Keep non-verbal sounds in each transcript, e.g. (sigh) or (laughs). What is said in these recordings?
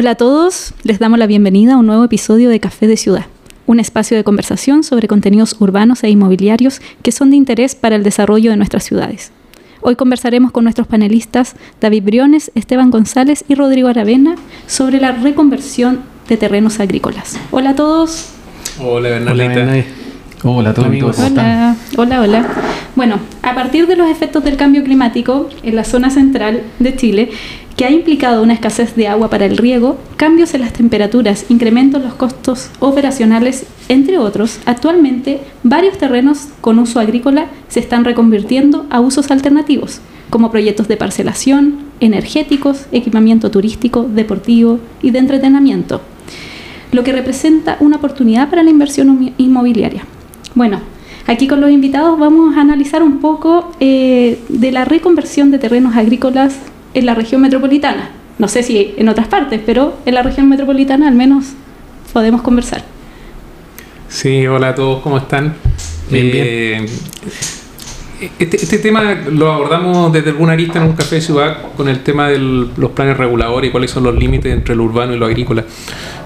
Hola a todos, les damos la bienvenida a un nuevo episodio de Café de Ciudad, un espacio de conversación sobre contenidos urbanos e inmobiliarios que son de interés para el desarrollo de nuestras ciudades. Hoy conversaremos con nuestros panelistas David Briones, Esteban González y Rodrigo Aravena sobre la reconversión de terrenos agrícolas. Hola a todos. Hola Bernalita. Hola, Hola a todos amigos. Hola, hola, hola. Bueno, a partir de los efectos del cambio climático en la zona central de Chile, que ha implicado una escasez de agua para el riego, cambios en las temperaturas, incrementos en los costos operacionales, entre otros, actualmente varios terrenos con uso agrícola se están reconvirtiendo a usos alternativos, como proyectos de parcelación, energéticos, equipamiento turístico, deportivo y de entretenimiento, lo que representa una oportunidad para la inversión inmobiliaria. Bueno, Aquí con los invitados vamos a analizar un poco eh, de la reconversión de terrenos agrícolas en la región metropolitana. No sé si en otras partes, pero en la región metropolitana al menos podemos conversar. Sí, hola a todos, ¿cómo están? Bien, bien. Eh, este, este, tema lo abordamos desde alguna arista en un café de ciudad con el tema de los planes reguladores y cuáles son los límites entre lo urbano y lo agrícola.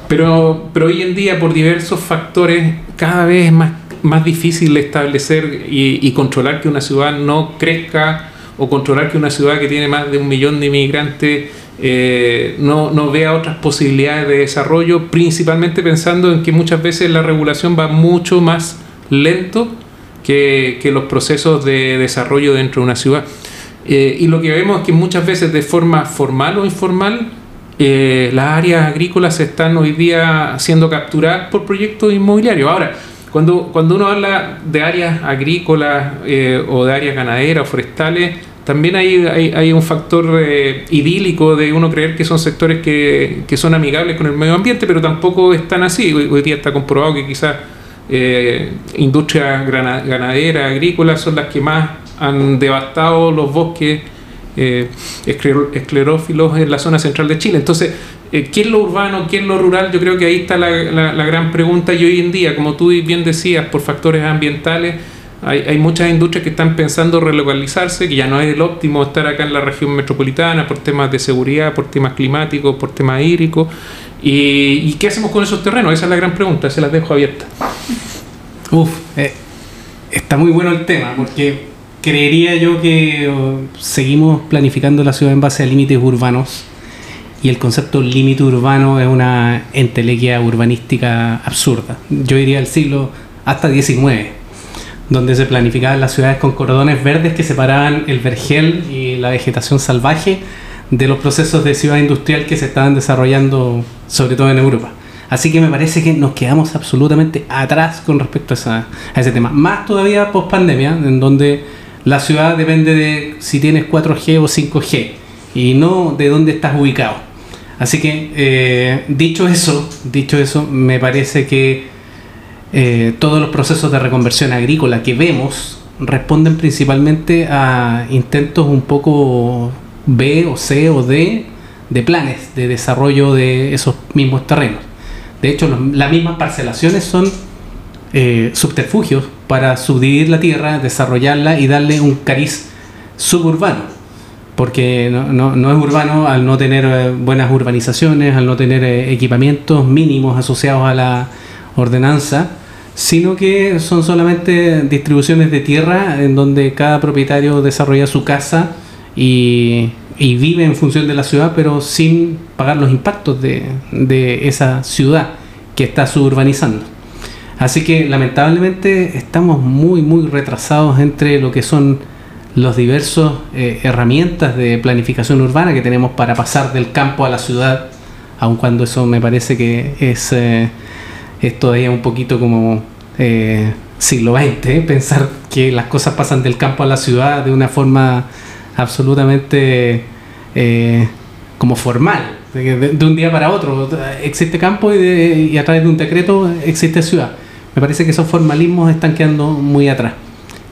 Pero, pero hoy en día, por diversos factores, cada vez es más, más difícil establecer y, y controlar que una ciudad no crezca o controlar que una ciudad que tiene más de un millón de inmigrantes eh, no, no, vea otras posibilidades de desarrollo, principalmente pensando en que muchas veces la regulación va mucho más lento que, que los procesos de desarrollo dentro de una ciudad. Eh, y lo que vemos es que muchas veces de forma formal o informal, eh, las áreas agrícolas están hoy día siendo capturadas por proyectos inmobiliarios. Ahora, cuando, cuando uno habla de áreas agrícolas o de áreas ganaderas o forestales, también hay, hay, un factor eh, idílico de uno creer que son sectores que, que, son amigables con el medio ambiente, pero tampoco están así. Hoy, día está comprobado que quizás eh, industrias ganaderas, agrícolas, son las que más han devastado los bosques eh, esclerófilos en la zona central de Chile. Entonces, eh, ¿qué es lo urbano, qué es lo rural? Yo creo que ahí está la, la, gran pregunta y hoy en día, como tú bien decías, por factores ambientales, hay, muchas industrias que están pensando relocalizarse, que ya no es el óptimo estar acá en la región metropolitana por temas de seguridad, por temas climáticos, por temas hídricos. ¿Y, qué hacemos con esos terrenos? Esa es la gran pregunta, se las dejo abiertas. Uf, eh, está muy bueno el tema, porque creería yo que seguimos planificando la ciudad en base a límites urbanos y el concepto límite urbano es una entelequia urbanística absurda. Yo diría el siglo hasta XIX, donde se planificaban las ciudades con cordones verdes que separaban el vergel y la vegetación salvaje de los procesos de ciudad industrial que se estaban desarrollando sobre todo en Europa. Así que me parece que nos quedamos absolutamente atrás con respecto a, ese tema. Más todavía post pandemia, en donde la ciudad depende de si tienes 4G o 5G y no de dónde estás ubicado. Así que, eh, dicho eso, dicho eso, me parece que eh, todos los procesos de reconversión agrícola que vemos responden principalmente a intentos un poco B o C o D de planes de desarrollo de esos mismos terrenos. De hecho, las mismas parcelaciones son eh, subterfugios para subdividir la tierra, desarrollarla y darle un cariz suburbano. Porque no, es urbano al no tener eh, buenas urbanizaciones, al no tener eh, equipamientos mínimos asociados a la ordenanza, sino que son solamente distribuciones de tierra en donde cada propietario desarrolla su casa y, vive en función de la ciudad, pero sin pagar los impactos de, de esa ciudad que está suburbanizando. Así que lamentablemente estamos muy, muy retrasados entre lo que son los diversos eh, herramientas de planificación urbana que tenemos para pasar del campo a la ciudad, aun cuando eso me parece que es, eh, es todavía un poquito como eh, siglo XX, pensar que las cosas pasan del campo a la ciudad de una forma absolutamente como formal, de, un día para otro. Existe campo y a través de un decreto existe ciudad me parece que esos formalismos están quedando muy atrás.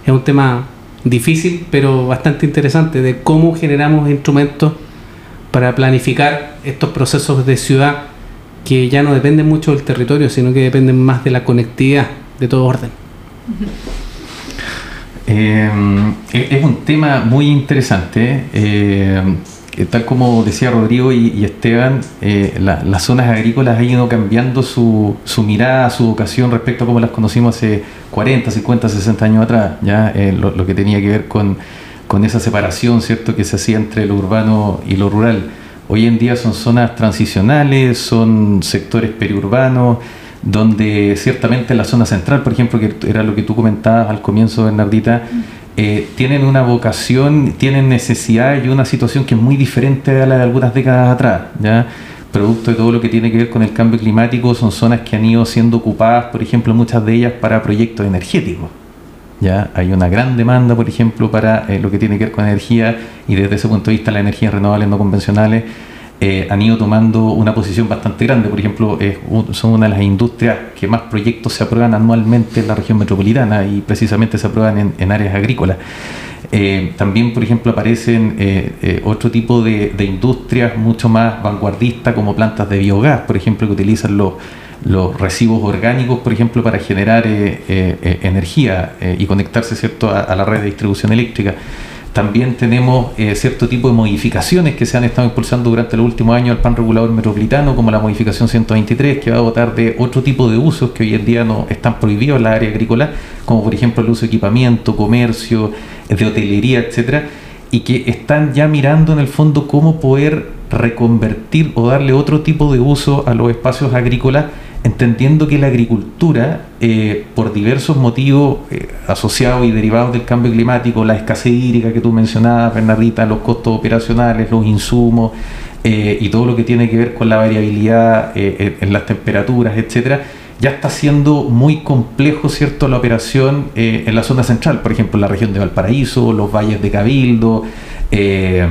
Es un tema difícil, pero bastante interesante de cómo generamos instrumentos para planificar estos procesos de ciudad que ya no dependen mucho del territorio, sino que dependen más de la conectividad de todo orden. Eh, es un tema muy interesante. Eh, tal como decía Rodrigo y, Esteban, eh, las zonas agrícolas han ido cambiando su, su, mirada, su vocación respecto a cómo las conocimos hace 40, 50, 60 años atrás, ya eh, lo, que tenía que ver con, con, esa separación cierto que se hacía entre lo urbano y lo rural. Hoy en día son zonas transicionales, son sectores periurbanos, donde ciertamente la zona central, por ejemplo, que era lo que tú comentabas al comienzo, Bernardita, eh, tienen una vocación, tienen necesidad y una situación que es muy diferente a la de algunas décadas atrás. ¿ya? Producto de todo lo que tiene que ver con el cambio climático, son zonas que han ido siendo ocupadas, por ejemplo, muchas de ellas para proyectos energéticos. ¿Ya? Hay una gran demanda, por ejemplo, para eh, lo que tiene que ver con energía y desde ese punto de vista las energías renovables no convencionales eh, han ido tomando una posición bastante grande. Por ejemplo, son una de las industrias que más proyectos se aprueban anualmente en la región metropolitana y precisamente se aprueban en, áreas agrícolas. Eh, también, por ejemplo, aparecen otro tipo de, industrias mucho más vanguardistas como plantas de biogás, por ejemplo, que utilizan los, los residuos orgánicos, por ejemplo, para generar energía y conectarse ¿cierto? a, la red de distribución eléctrica. También tenemos eh, cierto tipo de modificaciones que se han estado impulsando durante los últimos años al plan regulador metropolitano, como la modificación 123, que va a votar de otro tipo de usos que hoy en día no están prohibidos en la área agrícola, como por ejemplo el uso de equipamiento, comercio, de hotelería, etcétera, y que están ya mirando en el fondo cómo poder reconvertir o darle otro tipo de uso a los espacios agrícolas entendiendo que la agricultura, eh, por diversos motivos eh, asociados y derivados del cambio climático, la escasez hídrica que tú mencionabas, Bernardita, los costos operacionales, los insumos eh, y todo lo que tiene que ver con la variabilidad en las temperaturas, etcétera, ya está siendo muy complejo, ¿cierto?, la operación en la zona central, por ejemplo, en la región de Valparaíso, los valles de Cabildo, eh,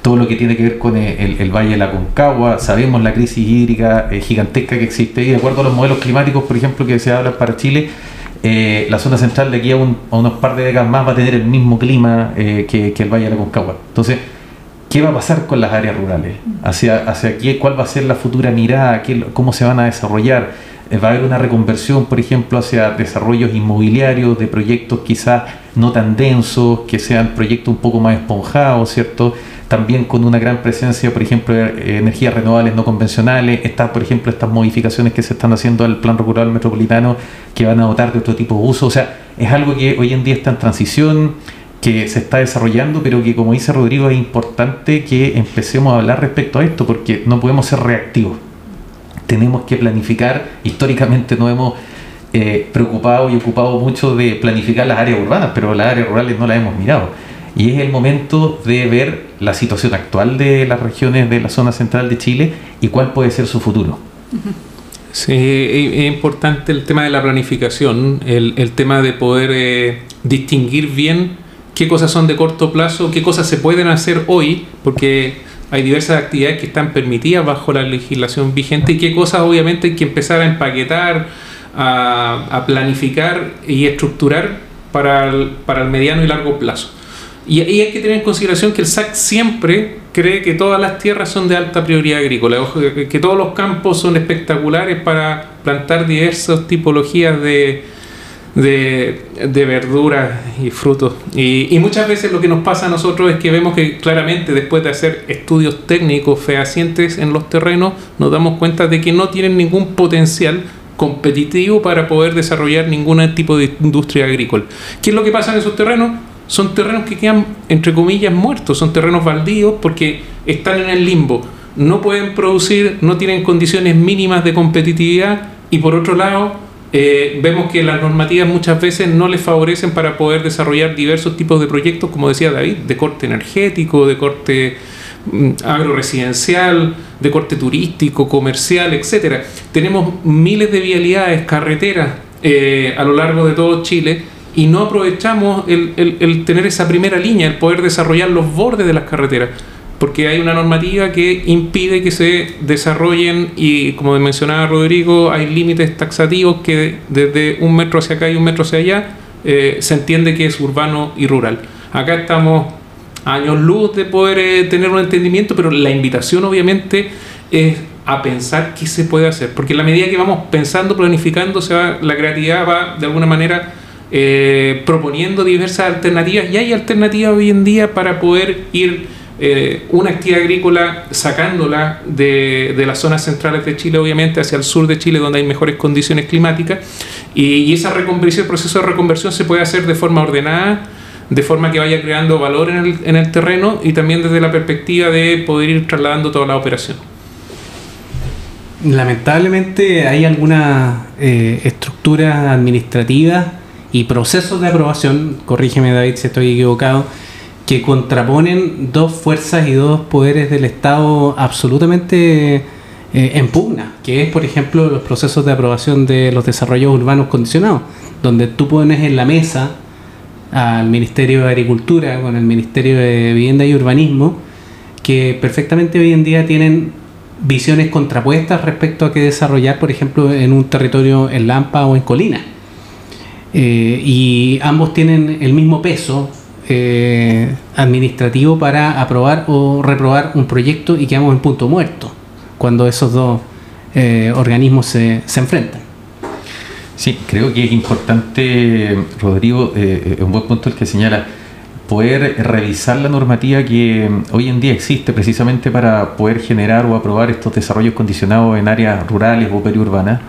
todo lo que tiene que ver con el, Valle de la Concagua, sabemos la crisis hídrica eh, gigantesca que existe y de acuerdo a los modelos climáticos, por ejemplo, que se hablan para Chile, eh, la zona central de aquí a, unos par de décadas más va a tener el mismo clima que, el Valle de la Concagua. Entonces, ¿qué va a pasar con las áreas rurales? ¿Hacia, hacia qué, ¿Cuál va a ser la futura mirada? ¿Cómo se van a desarrollar? Eh, va a haber una reconversión, por ejemplo, hacia desarrollos inmobiliarios de proyectos quizás no tan densos, que sean proyectos un poco más esponjados, ¿cierto? También con una gran presencia, por ejemplo, de energías renovables no convencionales. Están, por ejemplo, estas modificaciones que se están haciendo al plan rural metropolitano que van a dotar de otro tipo de uso. O sea, es algo que hoy en día está en transición, que se está desarrollando, pero que, como dice Rodrigo, es importante que empecemos a hablar respecto a esto, porque no podemos ser reactivos tenemos que planificar. Históricamente nos hemos eh, preocupado y ocupado mucho de planificar las áreas urbanas, pero las áreas rurales no las hemos mirado. Y es el momento de ver la situación actual de las regiones de la zona central de Chile y cuál puede ser su futuro. Sí, es importante el tema de la planificación, el, tema de poder eh, distinguir bien qué cosas son de corto plazo, qué cosas se pueden hacer hoy, porque hay diversas actividades que están permitidas bajo la legislación vigente y qué cosas obviamente hay que empezar a empaquetar, a, planificar y estructurar para el, para el mediano y largo plazo. Y hay que tener en consideración que el SAC siempre cree que todas las tierras son de alta prioridad agrícola, que todos los campos son espectaculares para plantar diversas tipologías de, de, verduras y frutos. Y, muchas veces lo que nos pasa a nosotros es que vemos que claramente después de hacer estudios técnicos fehacientes en los terrenos, nos damos cuenta de que no tienen ningún potencial competitivo para poder desarrollar ningún tipo de industria agrícola. ¿Qué es lo que pasa en esos terrenos? Son terrenos que quedan, entre comillas, muertos, son terrenos baldíos porque están en el limbo. No pueden producir, no tienen condiciones mínimas de competitividad y por otro lado eh, vemos que las normativas muchas veces no les favorecen para poder desarrollar diversos tipos de proyectos, como decía David, de corte energético, de corte mm, agroresidencial, de corte turístico, comercial, etcétera. Tenemos miles de vialidades, carreteras eh, a lo largo de todo Chile y no aprovechamos el tener esa primera línea, el poder desarrollar los bordes de las carreteras porque hay una normativa que impide que se desarrollen y como mencionaba Rodrigo, hay límites taxativos que desde un metro hacia acá y un metro hacia allá eh, se entiende que es urbano y rural. Acá estamos años luz de poder eh, tener un entendimiento, pero la invitación obviamente es a pensar qué se puede hacer, porque en la medida que vamos pensando, planificando, se va, la creatividad va de alguna manera eh, proponiendo diversas alternativas y hay alternativas hoy en día para poder ir eh, una actividad agrícola sacándola de, de, las zonas centrales de Chile, obviamente, hacia el sur de Chile, donde hay mejores condiciones climáticas. Y, y esa reconversión, el proceso de reconversión se puede hacer de forma ordenada, de forma que vaya creando valor en el, en el terreno y también desde la perspectiva de poder ir trasladando toda la operación. Lamentablemente hay algunas eh, estructuras administrativas y procesos de aprobación, corrígeme David si estoy equivocado, que contraponen dos fuerzas y dos poderes del Estado absolutamente eh, en pugna, que es por ejemplo los procesos de aprobación de los desarrollos urbanos condicionados, donde tú pones en la mesa al Ministerio de Agricultura con el Ministerio de Vivienda y Urbanismo, que perfectamente hoy en día tienen visiones contrapuestas respecto a qué desarrollar, por ejemplo, en un territorio en Lampa o en Colina. Eh, y ambos tienen el mismo peso eh, administrativo para aprobar o reprobar un proyecto y quedamos en punto muerto cuando esos dos eh, organismos se, se enfrentan. Sí, creo que es importante, Rodrigo, eh, un buen punto el que señala, poder revisar la normativa que hoy en día existe precisamente para poder generar o aprobar estos desarrollos condicionados en áreas rurales o periurbanas,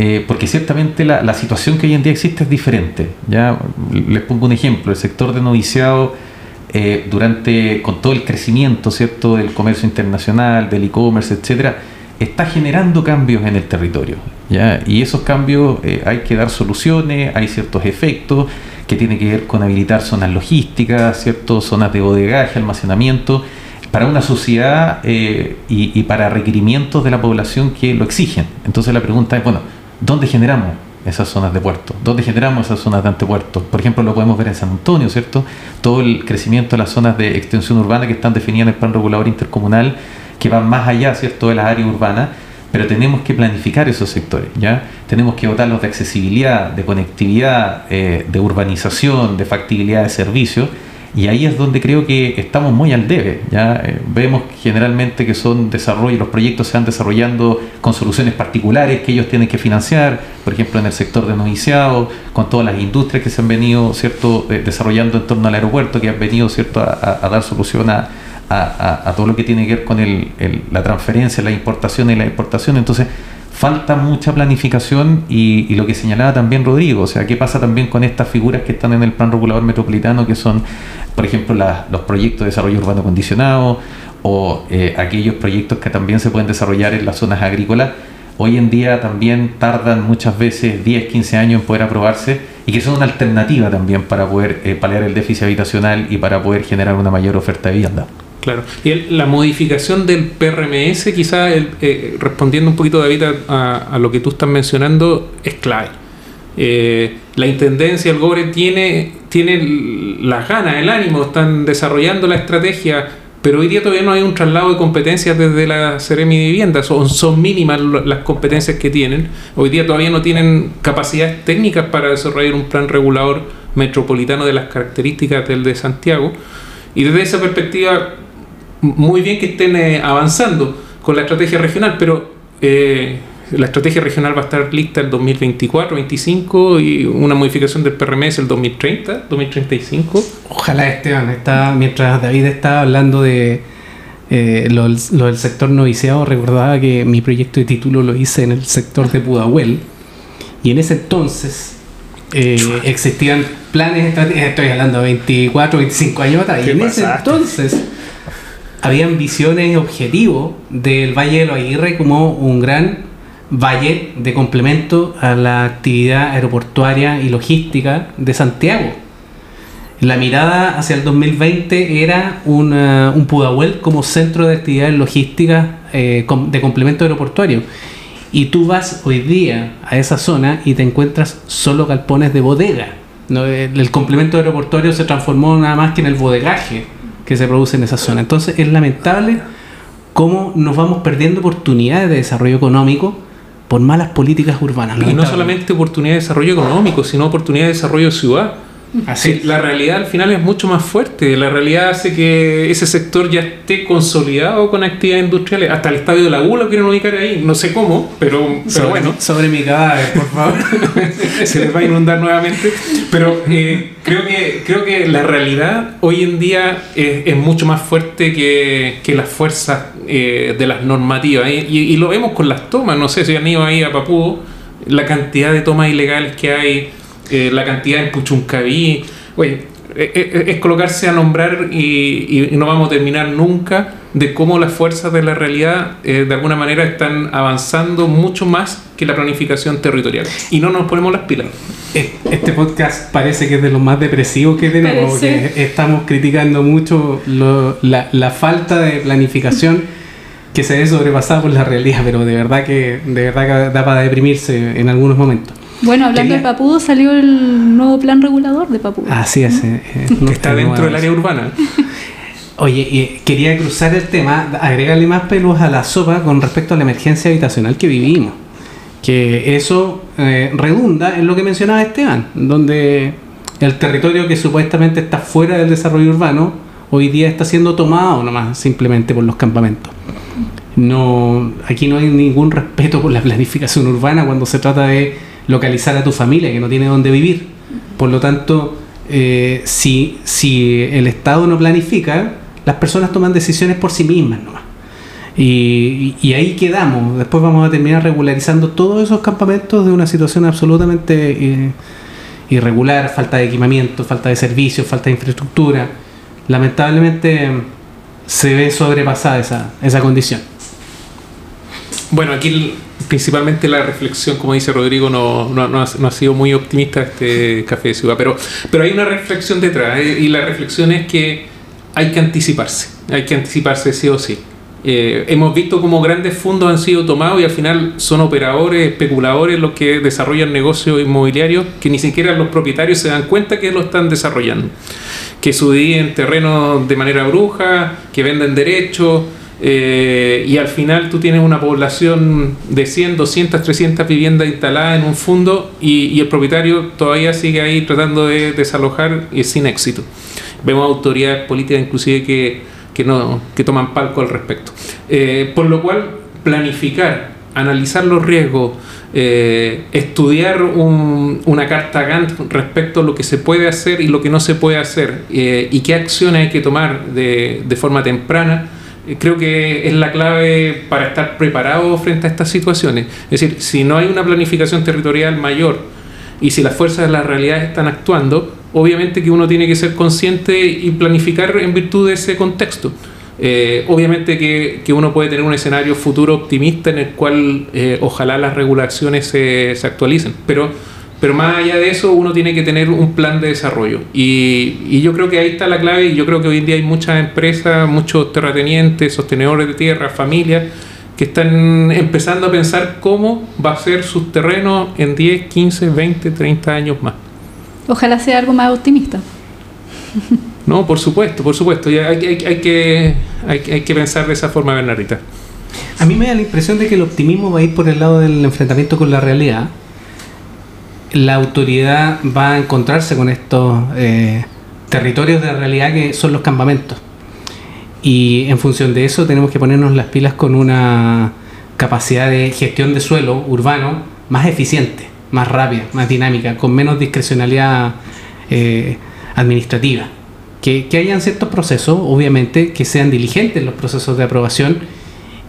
eh, porque ciertamente la, situación que hoy en día existe es diferente. Ya les pongo un ejemplo, el sector de noviciado eh, durante con todo el crecimiento, cierto, del comercio internacional, del e-commerce, etcétera, está generando cambios en el territorio. ¿ya? Y esos cambios eh, hay que dar soluciones, hay ciertos efectos que tienen que ver con habilitar zonas logísticas, ciertas zonas de bodegaje, almacenamiento, para una sociedad y, para requerimientos de la población que lo exigen. Entonces la pregunta es, bueno, ¿dónde generamos esas zonas de puerto? ¿Dónde generamos esas zonas de antepuerto? Por ejemplo, lo podemos ver en San Antonio, ¿cierto? Todo el crecimiento de las zonas de extensión urbana que están definidas en el plan regulador intercomunal que van más allá, ¿cierto?, de las áreas urbanas, pero tenemos que planificar esos sectores, ¿ya? Tenemos que dotarlos de accesibilidad, de conectividad, eh, de urbanización, de factibilidad de servicios, y ahí es donde creo que estamos muy al debe, ¿ya? Eh, vemos generalmente que son desarrollos, los proyectos se van desarrollando con soluciones particulares que ellos tienen que financiar, por ejemplo en el sector de noviciado, con todas las industrias que se han venido, ¿cierto?, eh, desarrollando en torno al aeropuerto, que han venido, ¿cierto?, a, dar solución a a, todo lo que tiene que ver con el, la transferencia, la importación y la exportación. Entonces, falta mucha planificación y, y, lo que señalaba también Rodrigo, o sea, qué pasa también con estas figuras que están en el plan regulador metropolitano, que son, por ejemplo, los proyectos de desarrollo urbano condicionado o eh, aquellos proyectos que también se pueden desarrollar en las zonas agrícolas. Hoy en día también tardan muchas veces 10, 15 años en poder aprobarse y que son una alternativa también para poder eh, paliar el déficit habitacional y para poder generar una mayor oferta de vivienda. Claro. Y el, la modificación del PRMS, quizás eh, respondiendo un poquito, David, a, lo que tú estás mencionando, es clave. Eh, la Intendencia, el GOBRE, tiene, tiene las ganas, el ánimo, están desarrollando la estrategia, pero hoy día todavía no hay un traslado de competencias desde la Seremi de Vivienda, son, son mínimas las competencias que tienen. Hoy día todavía no tienen capacidades técnicas para desarrollar un plan regulador metropolitano de las características del de Santiago. Y desde esa perspectiva, muy bien que estén eh, avanzando con la estrategia regional, pero eh, la estrategia regional va a estar lista el 2024, 2025 y una modificación del PRMS el 2030, 2035. Ojalá Esteban, está, mientras David está hablando de eh, lo, lo, del sector noviciado, recordaba que mi proyecto de título lo hice en el sector de Pudahuel y en ese entonces eh, existían planes estratégicos, estoy hablando de 24, 25 años atrás, y en pasaste? ese entonces habían visiones objetivos del Valle de los Aguirre como un gran valle de complemento a la actividad aeroportuaria y logística de Santiago. La mirada hacia el 2020 era una, un Pudahuel como centro de actividades logísticas eh, de complemento aeroportuario. Y tú vas hoy día a esa zona y te encuentras solo galpones de bodega. el complemento aeroportuario se transformó nada más que en el bodegaje que se produce en esa zona. Entonces es lamentable cómo nos vamos perdiendo oportunidades de desarrollo económico por malas políticas urbanas. Y no solamente oportunidades de desarrollo económico, sino oportunidades de desarrollo de ciudad. Así. la realidad al final es mucho más fuerte. La realidad hace que ese sector ya esté consolidado con actividades industriales. Hasta el estadio de la U lo quieren ubicar ahí. No sé cómo, pero, pero sobre, bueno. (laughs) Sobre mi cadáver, por favor. (laughs) se les va a inundar nuevamente. Pero eh, creo, que, creo que la realidad hoy en día es, es mucho más fuerte que, que las fuerzas eh, de las normativas. Y, y- y lo vemos con las tomas. No sé si han ido ahí a Papúo, la cantidad de tomas ilegales que hay, eh, la cantidad en Puchuncaví. Oye, eh, eh, es colocarse a nombrar y, y- no vamos a terminar nunca de cómo las fuerzas de la realidad eh, de alguna manera están avanzando mucho más que la planificación territorial. Y no nos ponemos las pilas. Este podcast parece que es de los más depresivos que tenemos, porque estamos criticando mucho lo- la, la falta de planificación que se ve sobrepasada por la realidad, pero de verdad que de verdad que da para deprimirse en algunos momentos. Bueno, hablando Quería- de Papudo, salió el nuevo plan regulador de Papudo. Así es. eh, eh, Está dentro del área urbana. Oye, y quería cruzar el tema, agregarle más pelos a la sopa con respecto a la emergencia habitacional que vivimos. Que eso eh, redunda en lo que mencionaba Esteban, donde el territorio que supuestamente está fuera del desarrollo urbano hoy día está siendo tomado nomás simplemente por los campamentos. No, aquí no hay ningún respeto por la planificación urbana cuando se trata de localizar a tu familia que no tiene dónde vivir. Por lo tanto, eh, si, si el Estado no planifica, las personas toman decisiones por sí mismas nomás. Y, y ahí quedamos. Después vamos a terminar regularizando todos esos campamentos de una situación absolutamente eh, irregular, falta de equipamiento, falta de servicios, falta de infraestructura. Lamentablemente se ve sobrepasada esa, esa condición. Bueno, aquí principalmente la reflexión, como dice Rodrigo, no, no- ha, no ha sido muy optimista este café de ciudad, pero, pero hay una reflexión detrás eh, y la reflexión es que hay que anticiparse, hay que anticiparse sí o sí. Eh, hemos visto cómo grandes fondos han sido tomados y al final son operadores, especuladores los que desarrollan negocios inmobiliarios que ni siquiera los propietarios se dan cuenta que lo están desarrollando. Que subdividen terrenos de manera bruja, que venden derechos, eh, y al final tú tienes una población de 100, 200, 300 viviendas instaladas en un fondo y, el propietario todavía sigue ahí tratando de desalojar y sin éxito. Vemos autoridades políticas inclusive que, que, no, que toman palco al respecto. Eh, por lo cual, planificar, analizar los riesgos, eh, estudiar un- una carta Gantt respecto a lo que se puede hacer y lo que no se puede hacer eh, y qué acciones hay que tomar de, de forma temprana, creo que es la clave para estar preparado frente a estas situaciones. Es decir, si no hay una planificación territorial mayor y si las fuerzas de la realidad están actuando, obviamente que uno tiene que ser consciente y planificar en virtud de ese contexto. Eh, obviamente que, que uno puede tener un escenario futuro optimista en el cual eh, ojalá las regulaciones se, se actualicen, pero, pero más allá de eso uno tiene que tener un plan de desarrollo y, y yo creo que ahí está la clave y yo creo que hoy en día hay muchas empresas, muchos terratenientes, sostenedores de tierra, familias que están empezando a pensar cómo va a ser sus terrenos en 10, 15, 20, 30 años más. Ojalá sea algo más optimista. No, por supuesto, por supuesto. Hay- hay que, hay, hay que pensar de esa forma, Bernardita. A mí me da la impresión de que el optimismo va a ir por el lado del enfrentamiento con la realidad. La autoridad va a encontrarse con estos eh, territorios de realidad que son los campamentos. Y en función de eso tenemos que ponernos las pilas con una capacidad de gestión de suelo urbano más eficiente, más rápida, más dinámica, con menos discrecionalidad eh, administrativa. Que, que hayan ciertos procesos, obviamente, que sean diligentes los procesos de aprobación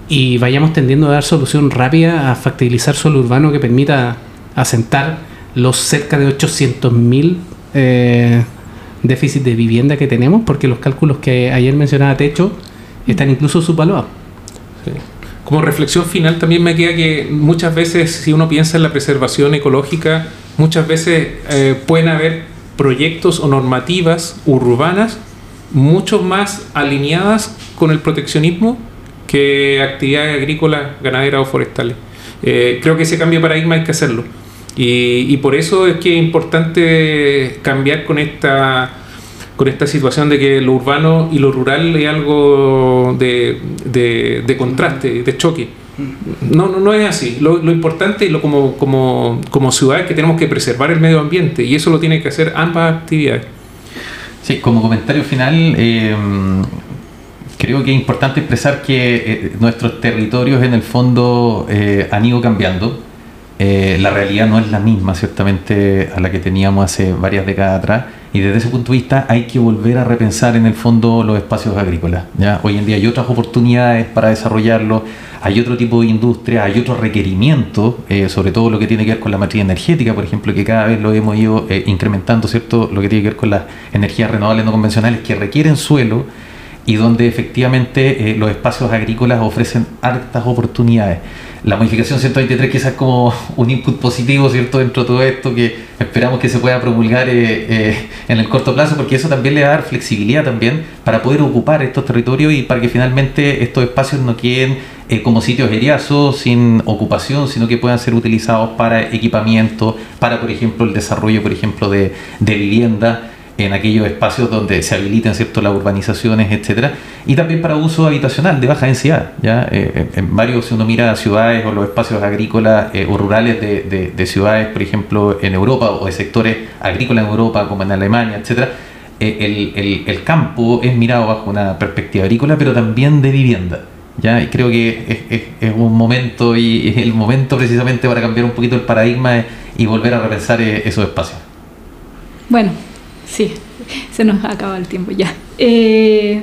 y vayamos tendiendo a dar solución rápida a factibilizar suelo urbano que permita asentar los cerca de 800.000 eh, déficit de vivienda que tenemos, porque los cálculos que ayer mencionaba Techo están incluso subvaluados. Sí. Como reflexión final también me queda que muchas veces si uno piensa en la preservación ecológica, muchas veces eh, pueden haber proyectos o normativas urbanas mucho más alineadas con el proteccionismo que actividades agrícolas, ganaderas o forestales. Eh, creo que ese cambio de paradigma hay que hacerlo. Y, y por eso es que es importante cambiar con esta con esta situación de que lo urbano y lo rural es algo de, de, de contraste, de choque. No, no, no es así. Lo, lo importante y lo como, como, como ciudad es que tenemos que preservar el medio ambiente y eso lo tienen que hacer ambas actividades. Sí, como comentario final, eh, creo que es importante expresar que eh, nuestros territorios en el fondo eh, han ido cambiando. Eh, la realidad no es la misma, ciertamente, a la que teníamos hace varias décadas atrás. Y desde ese punto de vista hay que volver a repensar en el fondo los espacios agrícolas. ¿ya? Hoy en día hay otras oportunidades para desarrollarlo, hay otro tipo de industria, hay otros requerimientos, eh, sobre todo lo que tiene que ver con la matriz energética, por ejemplo, que cada vez lo hemos ido eh, incrementando, ¿cierto? Lo que tiene que ver con las energías renovables no convencionales que requieren suelo y donde efectivamente eh, los espacios agrícolas ofrecen hartas oportunidades. La modificación 123 quizás como un input positivo, ¿cierto? Dentro de todo esto que esperamos que se pueda promulgar eh, eh, en el corto plazo, porque eso también le va a dar flexibilidad también para poder ocupar estos territorios y para que finalmente estos espacios no queden como sitios heriazos sin ocupación, sino que puedan ser utilizados para equipamiento, para por ejemplo el desarrollo, por ejemplo, de, de vivienda en aquellos espacios donde se habiliten cierto las urbanizaciones, etcétera, y también para uso habitacional de baja densidad. ¿ya? Eh, en- varios, si uno mira ciudades o los espacios agrícolas eh, o rurales de, de- de ciudades, por ejemplo, en Europa o de sectores agrícolas en Europa, como en Alemania, etcétera, eh, el, el- campo es mirado bajo una perspectiva agrícola, pero también de vivienda. ¿ya? Y creo que es, es- un momento y es el momento precisamente para cambiar un poquito el paradigma y volver a repensar esos espacios. Bueno, sí, se nos acaba el tiempo ya. Eh,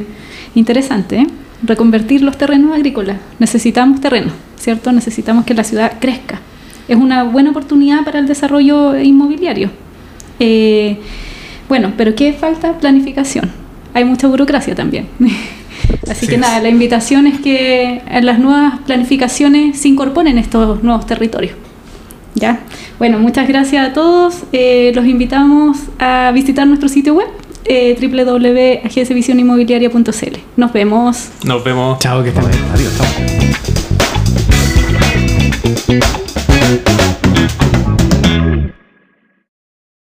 interesante, ¿eh? Reconvertir los terrenos agrícolas. Necesitamos terreno, ¿cierto? Necesitamos que la ciudad crezca. Es una buena oportunidad para el desarrollo inmobiliario. Eh, bueno, pero ¿qué falta? Planificación. Hay mucha burocracia también. (laughs) Así Sí que nada, la invitación es que en las nuevas planificaciones se incorporen estos nuevos territorios. ¿Ya? Bueno, muchas gracias a todos. Eh, los invitamos a visitar nuestro sitio web eh, www.agenciavisionimobiliaria.cl. Nos vemos. Nos vemos. Chao, que estén bien. Adiós. chao.